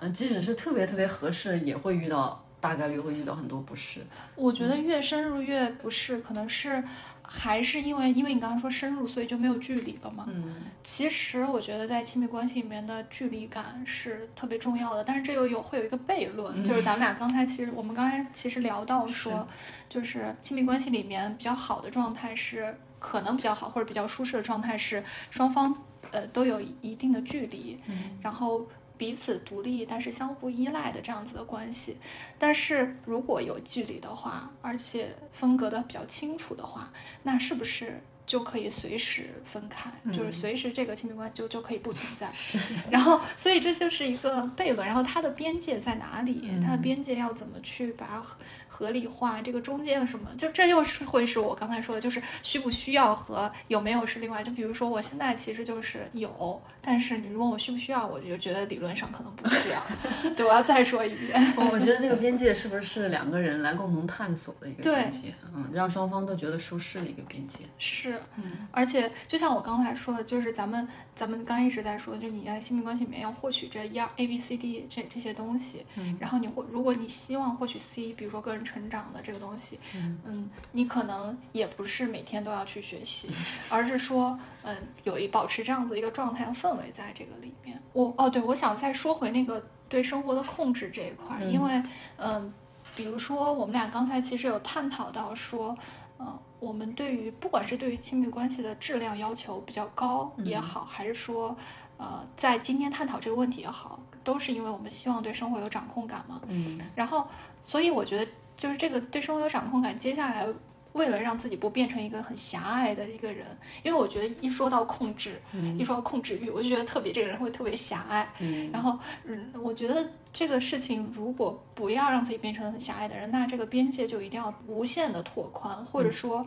嗯，即使是特别特别合适，也会遇到。大概率会遇到很多不适。我觉得越深入越不适，可能是还是因为因为你刚刚说深入，所以就没有距离了嘛。嗯，其实我觉得在亲密关系里面的距离感是特别重要的，但是这又有会有一个悖论，就是咱们俩刚才其实我们刚才其实聊到说，就是亲密关系里面比较好的状态是可能比较好或者比较舒适的状态是双方呃都有一定的距离，然后。彼此独立，但是相互依赖的这样子的关系，但是如果有距离的话，而且分隔的比较清楚的话，那是不是？就可以随时分开，就是随时这个亲密关系就就可以不存在。是，然后所以这就是一个悖论。然后它的边界在哪里？它的边界要怎么去把它合理化？这个中间什么？就这又是会是我刚才说的，就是需不需要和有没有是另外。就比如说我现在其实就是有，但是你问我需不需要，我就觉得理论上可能不需要。对，我要再说一遍。我觉得这个边界是不是两个人来共同探索的一个边界？嗯，让双方都觉得舒适的一个边界。是。嗯，而且就像我刚才说的，就是咱们咱们刚一直在说，就你在亲密关系里面要获取这一二 A B C D 这这些东西，嗯，然后你获如果你希望获取 C，比如说个人成长的这个东西，嗯，你可能也不是每天都要去学习，而是说，嗯，有一保持这样子一个状态和氛围在这个里面。我哦，对，我想再说回那个对生活的控制这一块，因为嗯，比如说我们俩刚才其实有探讨到说。嗯，我们对于不管是对于亲密关系的质量要求比较高也好，还是说，呃，在今天探讨这个问题也好，都是因为我们希望对生活有掌控感嘛。嗯，然后，所以我觉得就是这个对生活有掌控感，接下来。为了让自己不变成一个很狭隘的一个人，因为我觉得一说到控制，一说到控制欲，我就觉得特别这个人会特别狭隘。然后，嗯，我觉得这个事情如果不要让自己变成很狭隘的人，那这个边界就一定要无限的拓宽，或者说，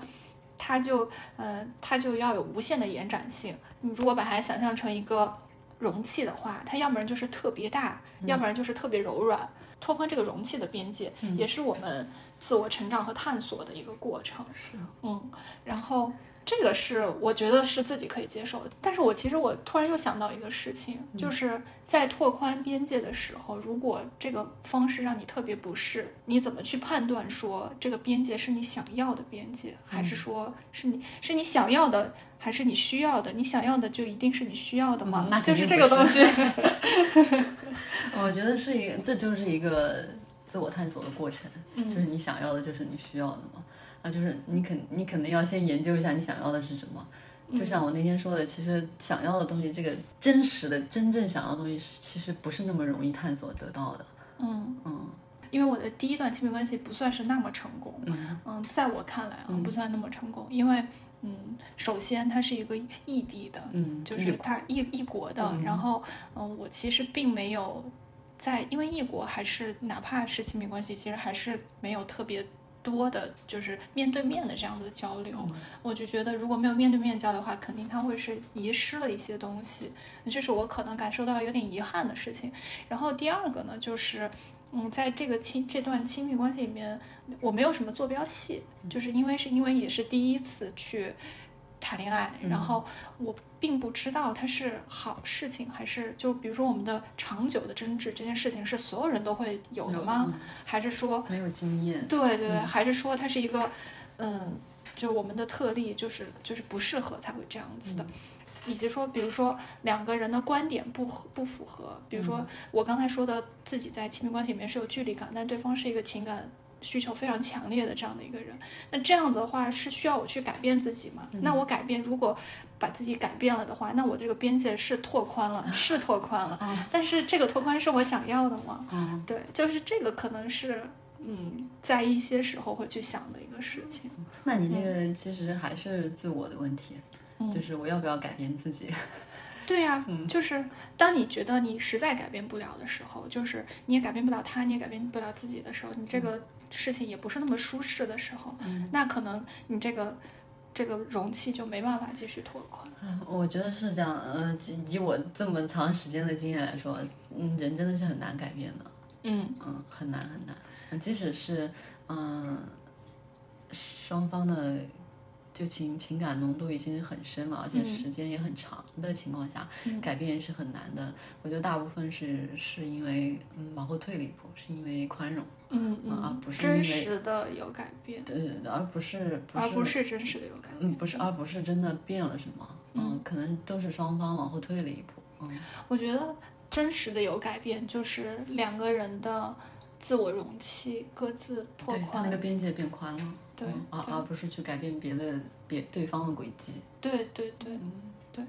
它就，呃，它就要有无限的延展性。你如果把它想象成一个容器的话，它要不然就是特别大，要不然就是特别柔软。拓宽这个容器的边界，也是我们自我成长和探索的一个过程。是，嗯，然后这个是我觉得是自己可以接受的。但是我其实我突然又想到一个事情，就是在拓宽边界的时候，如果这个方式让你特别不适，你怎么去判断说这个边界是你想要的边界，还是说是你是你想要的，还是你需要的？你想要的就一定是你需要的吗？那就是这个东西。我觉得是一个，这就是一个自我探索的过程，就是你想要的，就是你需要的嘛。啊就是你肯，你肯定要先研究一下你想要的是什么。就像我那天说的，其实想要的东西，这个真实的、真正想要的东西，其实不是那么容易探索得到的。嗯嗯，因为我的第一段亲密关系不算是那么成功。嗯嗯，在我看来啊，不算那么成功，因为嗯，首先它是一个异地的，嗯，就是它异异国的，然后嗯，我其实并没有。在，因为异国还是哪怕是亲密关系，其实还是没有特别多的，就是面对面的这样的交流。我就觉得，如果没有面对面交流的话，肯定他会是遗失了一些东西，这是我可能感受到有点遗憾的事情。然后第二个呢，就是，嗯，在这个亲这段亲密关系里面，我没有什么坐标系，就是因为是因为也是第一次去。谈恋爱，然后我并不知道它是好事情还是就比如说我们的长久的争执这件事情是所有人都会有的吗？还是说没有经验？对对，还是说它是一个嗯，就我们的特例，就是就是不适合才会这样子的，以及说比如说两个人的观点不合不符合，比如说我刚才说的自己在亲密关系里面是有距离感，但对方是一个情感。需求非常强烈的这样的一个人，那这样子的话是需要我去改变自己吗？那我改变，如果把自己改变了的话，那我这个边界是拓宽了，是拓宽了。但是这个拓宽是我想要的吗？嗯，对，就是这个可能是嗯，在一些时候会去想的一个事情。那你这个其实还是自我的问题，就是我要不要改变自己？对呀，就是当你觉得你实在改变不了的时候，就是你也改变不了他，你也改变不了自己的时候，你这个事情也不是那么舒适的时候，那可能你这个这个容器就没办法继续拓宽。我觉得是这样，呃，以我这么长时间的经验来说，嗯，人真的是很难改变的，嗯。嗯，很难很难，即使是嗯双方的就情情感浓度已经很深了，而且时间也很长的情况下，改变是很难的。我觉得大部分是是因为嗯往后退了一步，是因为宽容，嗯而不是真实的有改变，对，而不是而不是真实的有改变，嗯，不是，而不是真的变了什么，嗯，可能都是双方往后退了一步，嗯，我觉得真实的有改变就是两个人的自我容器各自拓宽，那个边界变宽了。对，而而不是去改变别的别对方的轨迹。对对对对，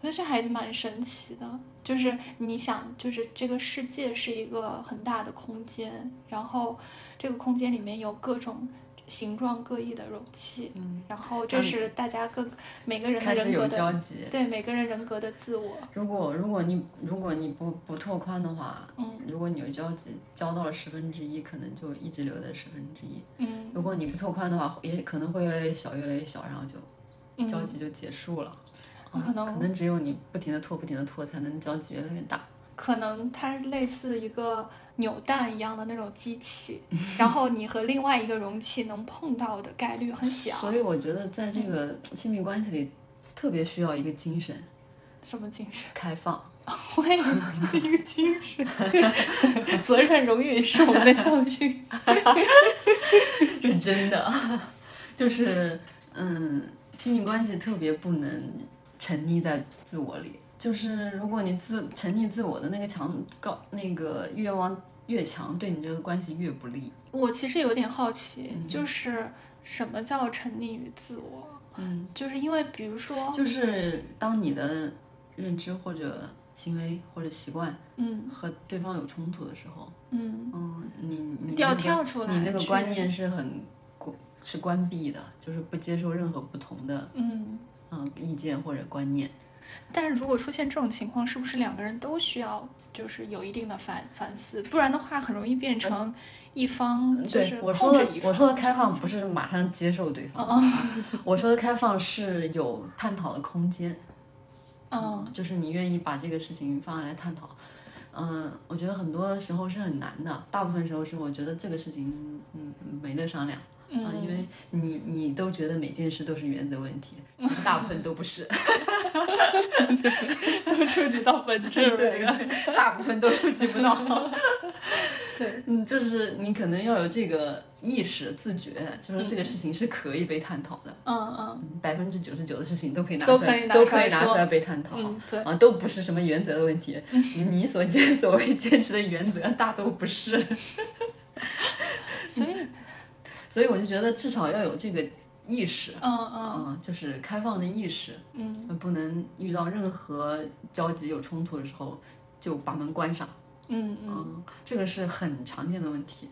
我觉得这还蛮神奇的。就是你想，就是这个世界是一个很大的空间，然后这个空间里面有各种形状各异的容器，嗯，然后这是大家各每个人的人格的交集，对每个人人格的自我。如果如果你如果你不不拓宽的话，嗯，如果你有交集，交到了十分之一，可能就一直留在十分之一，嗯，如果你不拓宽的话，也可能会越来越小，越来越小，然后就交集就结束了。可能可能只有你不停的拓，不停的拓，才能交集越来越大。可能它类似一个扭蛋一样的那种机器，然后你和另外一个容器能碰到的概率很小。所以我觉得在这个亲密关系里，特别需要一个精神。什么精神？开放。我也有一个精神。责任荣誉是我们的校训。是真的，就是嗯，亲密关系特别不能。沉溺在自我里，就是如果你自沉溺自我的那个强高那个欲望越强，对你这个关系越不利。我其实有点好奇，就是什么叫沉溺于自我？嗯，就是因为比如说，就是当你的认知或者行为或者习惯，嗯，和对方有冲突的时候，嗯嗯，你你要跳出来，你那个观念是很关是关闭的，就是不接受任何不同的，嗯。嗯，意见或者观念，但是如果出现这种情况，是不是两个人都需要就是有一定的反反思？不然的话，很容易变成一方就是控制一方。我说的开放不是马上接受对方，我说的开放是有探讨的空间。嗯，就是你愿意把这个事情放下来探讨。嗯，我觉得很多时候是很难的，大部分时候是我觉得这个事情嗯没得商量。嗯，因为你你都觉得每件事都是原则问题，其实大部分都不是，都触及到本质了，对大部分都触及不到。对，嗯，就是你可能要有这个意识、自觉，就是这个事情是可以被探讨的。嗯嗯，百分之九十九的事情都可以拿出来，都可以拿出来被探讨。嗯，对，啊，都不是什么原则的问题，你所坚所谓坚持的原则大都不是。所以。我就觉得至少要有这个意识，嗯嗯，就是开放的意识，嗯，不能遇到任何交集有冲突的时候就把门关上，嗯嗯，这个是很常见的问题，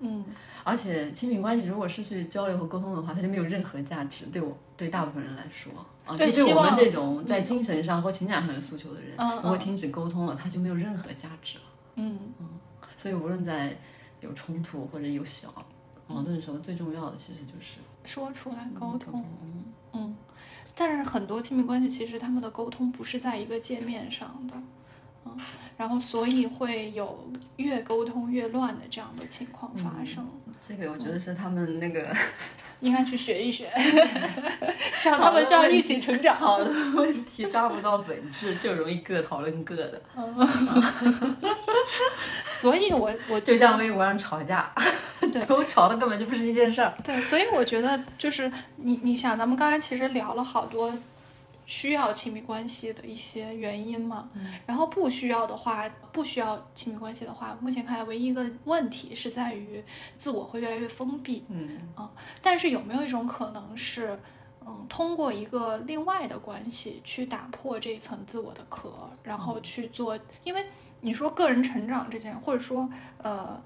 嗯，而且亲密关系如果失去交流和沟通的话，它就没有任何价值，对我对大部分人来说，啊，对对我们这种在精神上或情感上有诉求的人，嗯，如果停止沟通了，它就没有任何价值了，嗯。嗯，所以无论在有冲突或者有小。矛盾的时候，最重要的其实就是说出来沟通。嗯，但是很多亲密关系其实他们的沟通不是在一个界面上的，嗯，然后所以会有越沟通越乱的这样的情况发生。这个我觉得是他们那个 应该去学一学，这样他们需要一起成长。好的问题抓不到本质，就容易各讨论各的。嗯 所以我我就像微博上吵架。对，我吵的根本就不是一件事儿。对，所以我觉得就是你，你想，咱们刚才其实聊了好多需要亲密关系的一些原因嘛，然后不需要的话，不需要亲密关系的话，目前看来唯一一个问题是在于自我会越来越封闭。嗯啊，但是有没有一种可能是，嗯，通过一个另外的关系去打破这一层自我的壳，然后去做？因为你说个人成长这件，或者说呃。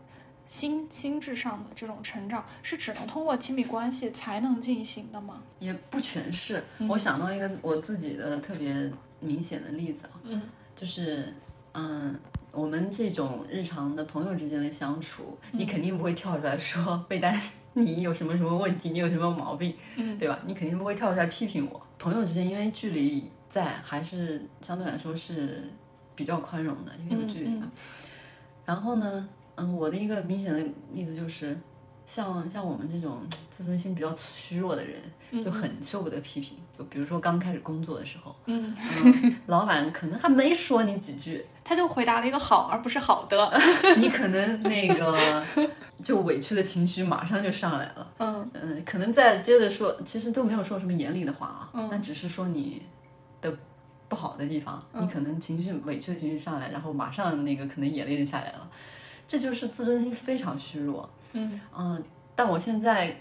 心心智上的这种成长是只能通过亲密关系才能进行的吗？也不全是。我想到一个我自己的特别明显的例子啊，嗯，就是嗯，我们这种日常的朋友之间的相处，你肯定不会跳出来说被单你有什么什么问题，你有什么毛病，嗯，对吧？你肯定不会跳出来批评我。朋友之间因为距离在，还是相对来说是比较宽容的，因为有距离嘛。然后呢，嗯，我的一个明显的例子就是。像像我们这种自尊心比较虚弱的人，就很受不得批评。就比如说刚开始工作的时候，嗯，老板可能还没说你几句，他就回答了一个好，而不是好的。你可能那个就委屈的情绪马上就上来了。嗯嗯，可能再接着说，其实都没有说什么严厉的话啊，但只是说你的不好的地方，你可能情绪委屈的情绪上来，然后马上那个可能眼泪就下来了，这就是自尊心非常虚弱。嗯嗯，但我现在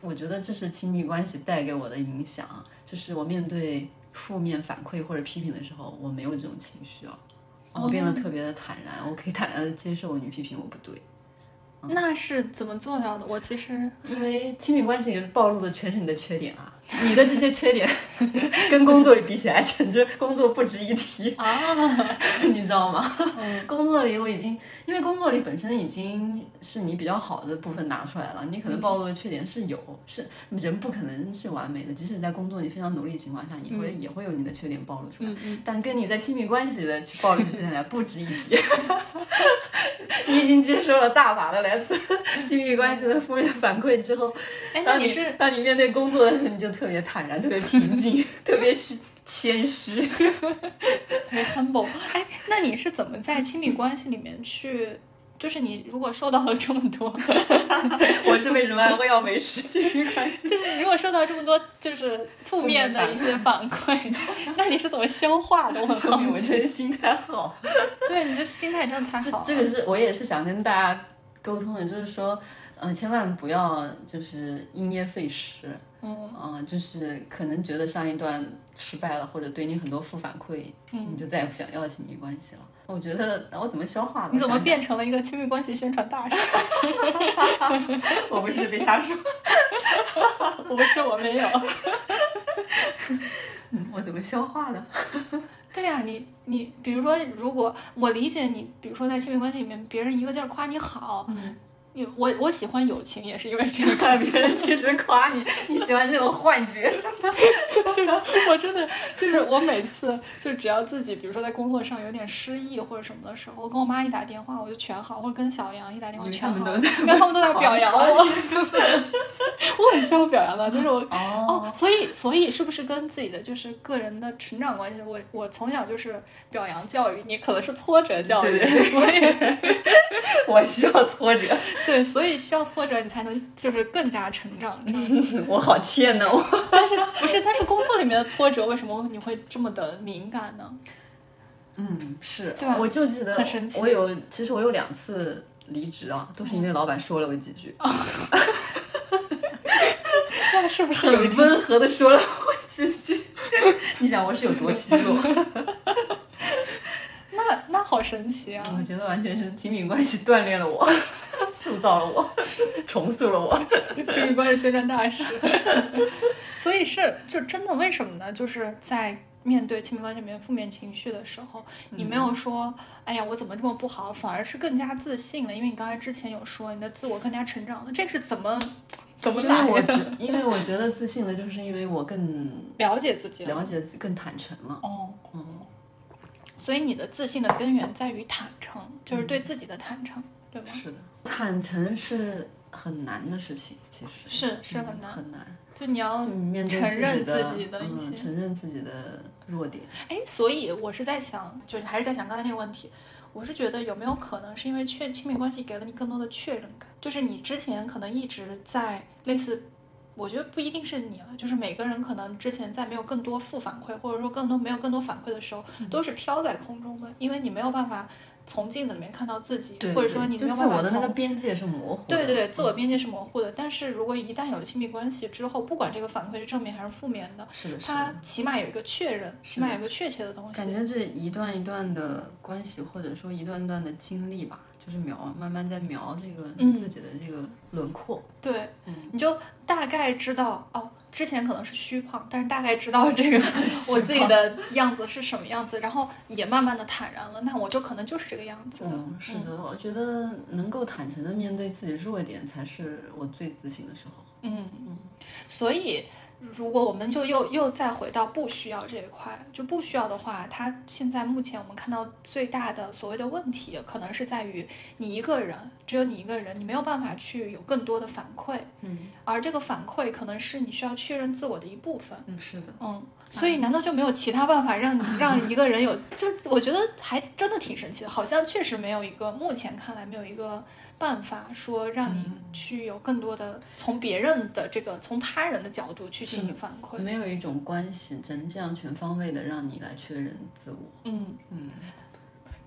我觉得这是亲密关系带给我的影响，就是我面对负面反馈或者批评的时候，我没有这种情绪了，我变得特别的坦然，我可以坦然的接受你批评我不对。那是怎么做到的？我其实因为亲密关系暴露的全是你的缺点啊，你的这些缺点跟工作里比起来，简直工作不值一提啊，你知道吗？工作里我已经，因为工作里本身已经是你比较好的部分拿出来了，你可能暴露的缺点是有，是人不可能是完美的，即使在工作你非常努力的情况下，你会、也会有你的缺点暴露出来，但跟你在亲密关系的去暴露缺点来不值一提。你已经接受了大把的来自亲密关系的负面反馈之后，哎，那你是当你面对工作的时候，你就特别坦然、特别平静、特别是谦虚、特别 humble。哎，那你是怎么在亲密关系里面去？就是你如果受到了这么多，我是为什么还会要维持亲密关系？就是如果受到这么多就是负面的一些反馈，那你是怎么消化的？我很好。我觉得心态好。对你这心态真的太好了。这个是我也是想跟大家沟通的，就是说，嗯、千万不要就是因噎废食。嗯嗯，就是可能觉得上一段失败了，或者对你很多负反馈，嗯你就再也不想要亲密关系了。我觉得我怎么消化的？你怎么变成了一个亲密关系宣传大使？我不是别瞎说，我不是，我没有。嗯我怎么消化的？对呀、你你比如说，如果我理解你，比如说在亲密关系里面，别人一个劲儿夸你好，嗯你我我喜欢友情也是因为这样。看 别人一直夸你，你喜欢这种幻觉。我真的就是我每次就只要自己，比如说在工作上有点失意或者什么的时候，我跟我妈一打电话我就全好，或者跟小杨一打电话全好，他们都在因为他们都在表扬夸我，我很需要表扬的，就是我。哦哦，所以所以是不是跟自己的就是个人的成长关系？我我从小就是表扬教育，你可能是挫折教育，所以我需要挫折，对，所以需要挫折你才能就是更加成长这样子。我好欠呢，我。但是不是？但是工作里面的挫折，为什么你会这么的敏感呢？嗯，是，对吧我就记得很神奇我有，其实我有两次离职啊，都是因为老板说了我几句，那是不是很温和的说了我几句。你想我是有多虚弱？那那好神奇啊！我觉得完全是亲密关系锻炼了我，塑造了我，重塑了我。亲密关系宣传大使。所以是就真的为什么呢？就是在面对亲密关系里面负面情绪的时候，你没有说“哎呀，我怎么这么不好”，反而是更加自信了，因为你刚才之前有说你的自我更加成长了，这是怎么怎么来的？觉，因为我觉得自信的，就是因为我更了解自己了。了解自己，更坦诚了。哦，嗯，所以你的自信的根源在于坦诚，就是对自己的坦诚，对吧？是的，坦诚是很难的事情，其实是是嗯很难很难。就你要就承认自己的一嗯，些承认自己的弱点。哎，所以我是在想，就是还是在想刚才那个问题，我是觉得有没有可能是因为确亲密关系给了你更多的确认感，就是你之前可能一直在类似，我觉得不一定是你了，就是每个人可能之前在没有更多负反馈，或者说更多没有更多反馈的时候，嗯。都是飘在空中的，因为你没有办法从镜子里面看到自己，对，或者说你没有办法从我的那个边界是模糊的。对对对，自我边界是模糊的。但是如果一旦有了亲密关系之后，不管这个反馈是正面还是负面的，是的，是它。起码有一个确认，起码有一个确切的东西。感觉这一段一段的关系，或者说一段段的经历吧，就是描慢慢在描这个嗯自己的这个轮廓。对，嗯你就大概知道哦，之前可能是虚胖，但是大概知道这个 我自己的样子是什么样子，然后也慢慢的坦然了。那我就可能就是这个样子的。嗯，是的，我觉得能够坦诚的面对自己弱点，才是我最自信的时候。嗯嗯，所以。如果我们就又又再回到不需要这一块，就不需要的话，它现在目前我们看到最大的所谓的问题，可能是在于你一个人，只有你一个人，你没有办法去有更多的反馈，嗯，而这个反馈可能是你需要确认自我的一部分，嗯，是的，嗯。所以，难道就没有其他办法让你 让一个人有？就我觉得还真的挺神奇的，好像确实没有一个，目前看来没有一个办法说让你去有更多的从别人的这个从他人的角度去进行反馈，没有一种关系能这样全方位的让你来确认自我。嗯嗯。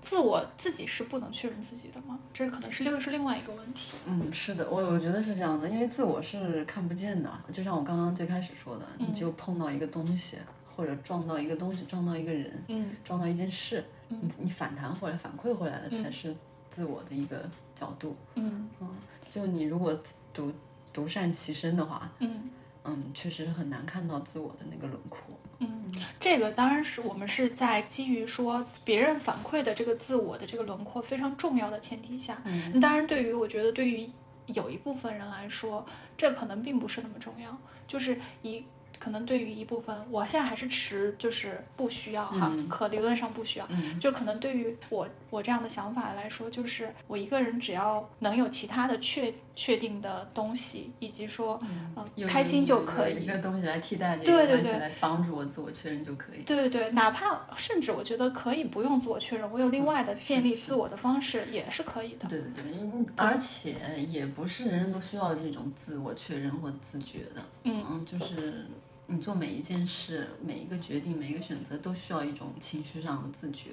自我自己是不能确认自己的吗？这可能是又是另外一个问题。嗯，是的，我我觉得是这样的，因为自我是看不见的，就像我刚刚最开始说的，你就碰到一个东西，或者撞到一个东西，撞到一个人，嗯，撞到一件事，你你反弹或者反馈回来的才是自我的一个角度。嗯嗯，就你如果独独善其身的话，嗯嗯，确实很难看到自我的那个轮廓。嗯，这个当然是我们是在基于说别人反馈的这个自我的这个轮廓非常重要的前提下。嗯，当然，对于我觉得对于有一部分人来说，这可能并不是那么重要，就是以。可能对于一部分，我现在还是持就是不需要哈，可理论上不需要。就可能对于我我这样的想法来说，就是我一个人只要能有其他的确确定的东西，以及说嗯开心就可以一个东西来替代这个东西来帮助我自我确认就可以。对对对，哪怕甚至我觉得可以不用自我确认，我有另外的建立自我的方式也是可以的。对对对，而且也不是人人都需要这种自我确认或自觉的。嗯嗯，就是。你做每一件事、每一个决定、每一个选择，都需要一种情绪上的自觉。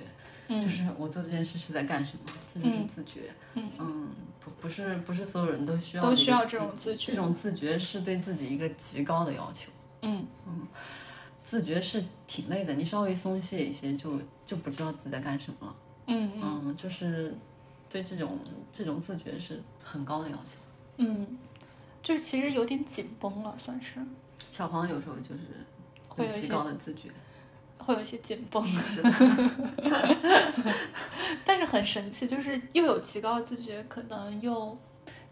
嗯，就是我做这件事是在干什么，这就是自觉。嗯嗯，不不是不是所有人都需要都需要这种自觉，这种自觉是对自己一个极高的要求。嗯嗯，自觉是挺累的，你稍微松懈一些，就就不知道自己在干什么了。嗯嗯，就是对这种这种自觉是很高的要求。嗯，就是其实有点紧绷了，算是。小黄有时候就是会有极高的自觉，会有一些紧绷，但是很神奇，就是又有极高的自觉，可能又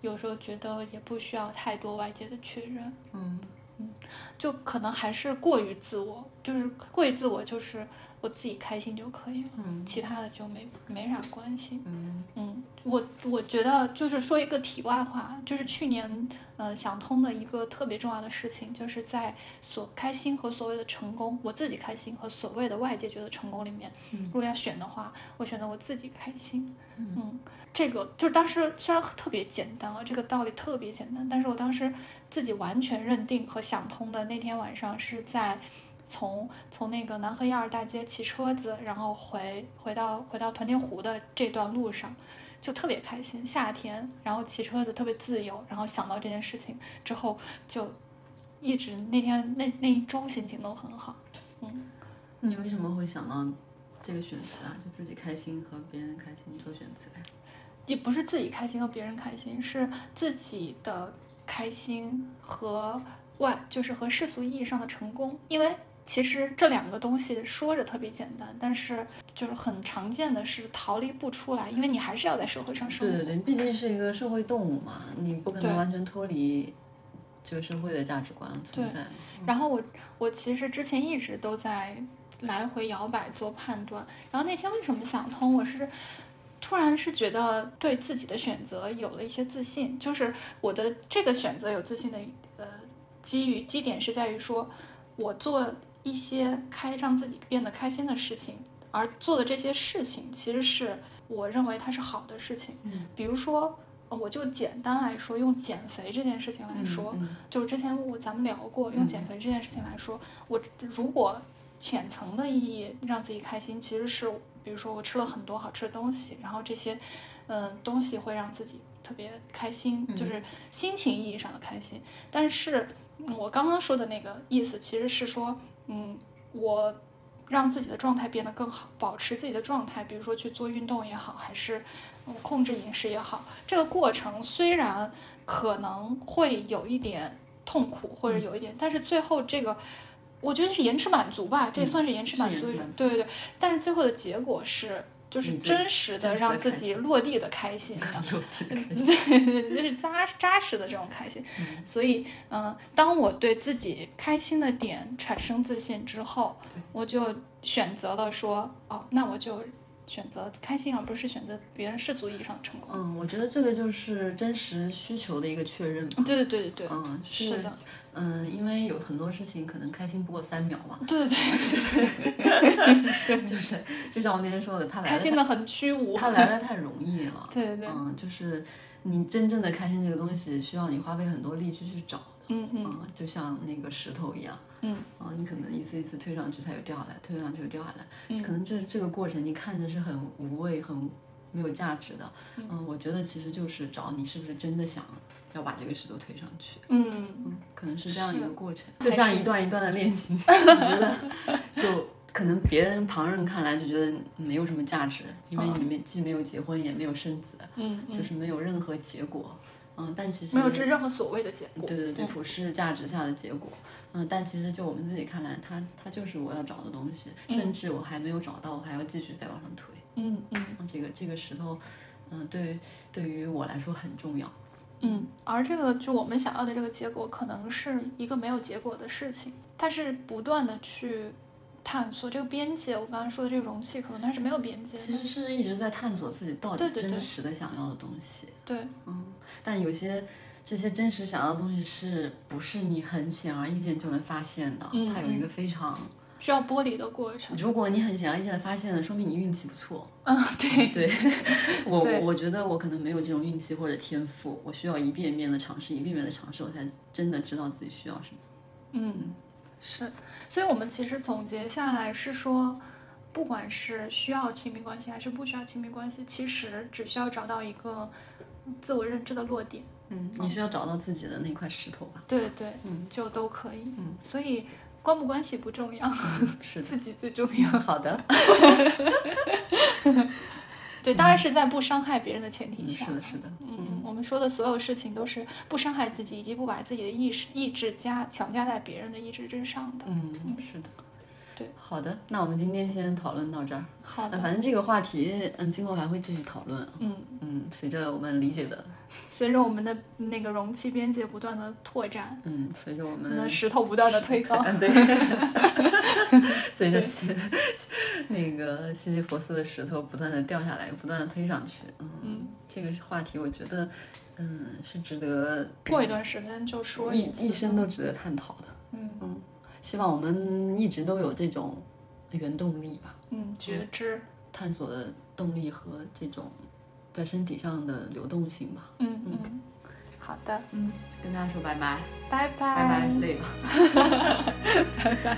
有时候觉得也不需要太多外界的确认，嗯。嗯，就可能还是过于自我，就是过于自我，就是我自己开心就可以了，嗯，其他的就没没啥关系，嗯。嗯，我我觉得就是说一个题外话，就是去年。呃，想通的一个特别重要的事情，就是在所开心和所谓的成功，我自己开心和所谓的外界觉得成功里面，如果要选的话，我选择我自己开心。嗯，这个就是当时虽然特别简单啊，这个道理特别简单，但是我当时自己完全认定和想通的那天晚上是在从从那个南河一二大街骑车子，然后回回到回到团结湖的这段路上。就特别开心，夏天，然后骑车子特别自由，然后想到这件事情之后，就一直那天那那一周心情都很好。嗯，你为什么会想到这个选择啊？就自己开心和别人开心做选择呀？也不是自己开心和别人开心，是自己的开心和外，就是和世俗意义上的成功，因为。其实这两个东西说着特别简单，但是就是很常见的是逃离不出来，因为你还是要在社会上生活。对对对，毕竟是一个社会动物嘛，你不可能完全脱离这个社会的价值观存在。然后我我其实之前一直都在来回摇摆做判断，然后那天为什么想通？我是突然是觉得对自己的选择有了一些自信，就是我的这个选择有自信的呃基于基点是在于说我做。一些开让自己变得开心的事情，而做的这些事情，其实是我认为它是好的事情。嗯，比如说，我就简单来说，用减肥这件事情来说，就之前我咱们聊过，用减肥这件事情来说，我如果浅层的意义让自己开心，其实是比如说我吃了很多好吃的东西，然后这些嗯东西会让自己特别开心，就是心情意义上的开心。但是我刚刚说的那个意思，其实是说。嗯，我让自己的状态变得更好，保持自己的状态，比如说去做运动也好，还是控制饮食也好，这个过程虽然可能会有一点痛苦，或者有一点，但是最后这个，我觉得是延迟满足吧，这也算是延迟满足一种。对对对，但是最后的结果是，就是真实的让自己落地的开心的，对，就是扎扎实的这种开心。所以，嗯，当我对自己开心的点产生自信之后，我就选择了说，哦，那我就。选择开心，而不是选择别人世俗意义上的成功。嗯，我觉得这个就是真实需求的一个确认。对对对对对。嗯，是的。嗯，因为有很多事情可能开心不过三秒嘛。对对对对 对。就是，就像我那天说的，他来开心的很虚无。他来的太容易了。对对对。嗯，就是你真正的开心这个东西，需要你花费很多力气去找。嗯嗯，就像那个石头一样，嗯啊，你可能一次一次推上去，它又掉下来，推上去又掉下来，可能这这个过程你看着是很无味、很没有价值的，嗯，我觉得其实就是找你是不是真的想要把这个石头推上去，嗯嗯，可能是这样一个过程，就像一段一段的恋情，我觉得就可能别人旁人看来就觉得没有什么价值，因为你们既没有结婚也没有生子，嗯，就是没有任何结果。嗯，但其实没有这任何所谓的结果。对对对，普世价值下的结果。嗯，但其实就我们自己看来，它它就是我要找的东西，甚至我还没有找到，我还要继续再往上推。嗯嗯，这个这个石头，嗯，对对于我来说很重要。嗯，而这个就我们想要的这个结果，可能是一个没有结果的事情，它是不断的去。探索这个边界，我刚刚说的这个容器可能它是没有边界。其实是一直在探索自己到底真实的想要的东西。对，嗯，但有些这些真实想要的东西是不是你很显而易见就能发现的？它有一个非常需要剥离的过程。如果你很显而易见的发现了，说明你运气不错。嗯，对 对，我我觉得我可能没有这种运气或者天赋，我需要一遍遍的尝试，一遍遍的尝试，我才真的知道自己需要什么。嗯。是，所以我们其实总结下来是说，不管是需要亲密关系还是不需要亲密关系，其实只需要找到一个自我认知的落点。嗯，你需要找到自己的那块石头吧？对对，嗯，就都可以。嗯，所以关不关系不重要，是 自己最重要。好的。对，当然是在不伤害别人的前提下。是的，是的。嗯，我们说的所有事情都是不伤害自己，以及不把自己的意识意志加强加在别人的意志之上的。嗯，是的。对，好的，那我们今天先讨论到这儿。好的，反正这个话题，嗯，今后还会继续讨论。嗯。嗯，随着我们理解的。随着我们的那个容器边界不断的拓展，嗯，随着我们的石头不断的推高，对，随着西 那个西西弗斯的石头不断的掉下来，不断的推上去，嗯，这个话题我觉得，嗯，是值得过一段时间就说一一生都值得探讨的，嗯。嗯，希望我们一直都有这种原动力吧，嗯，觉知、探索的动力和这种。在身体上的流动性吧。嗯嗯，好的，嗯，跟大家说拜拜，拜拜，拜拜，累了 拜拜。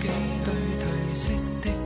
几对褪色的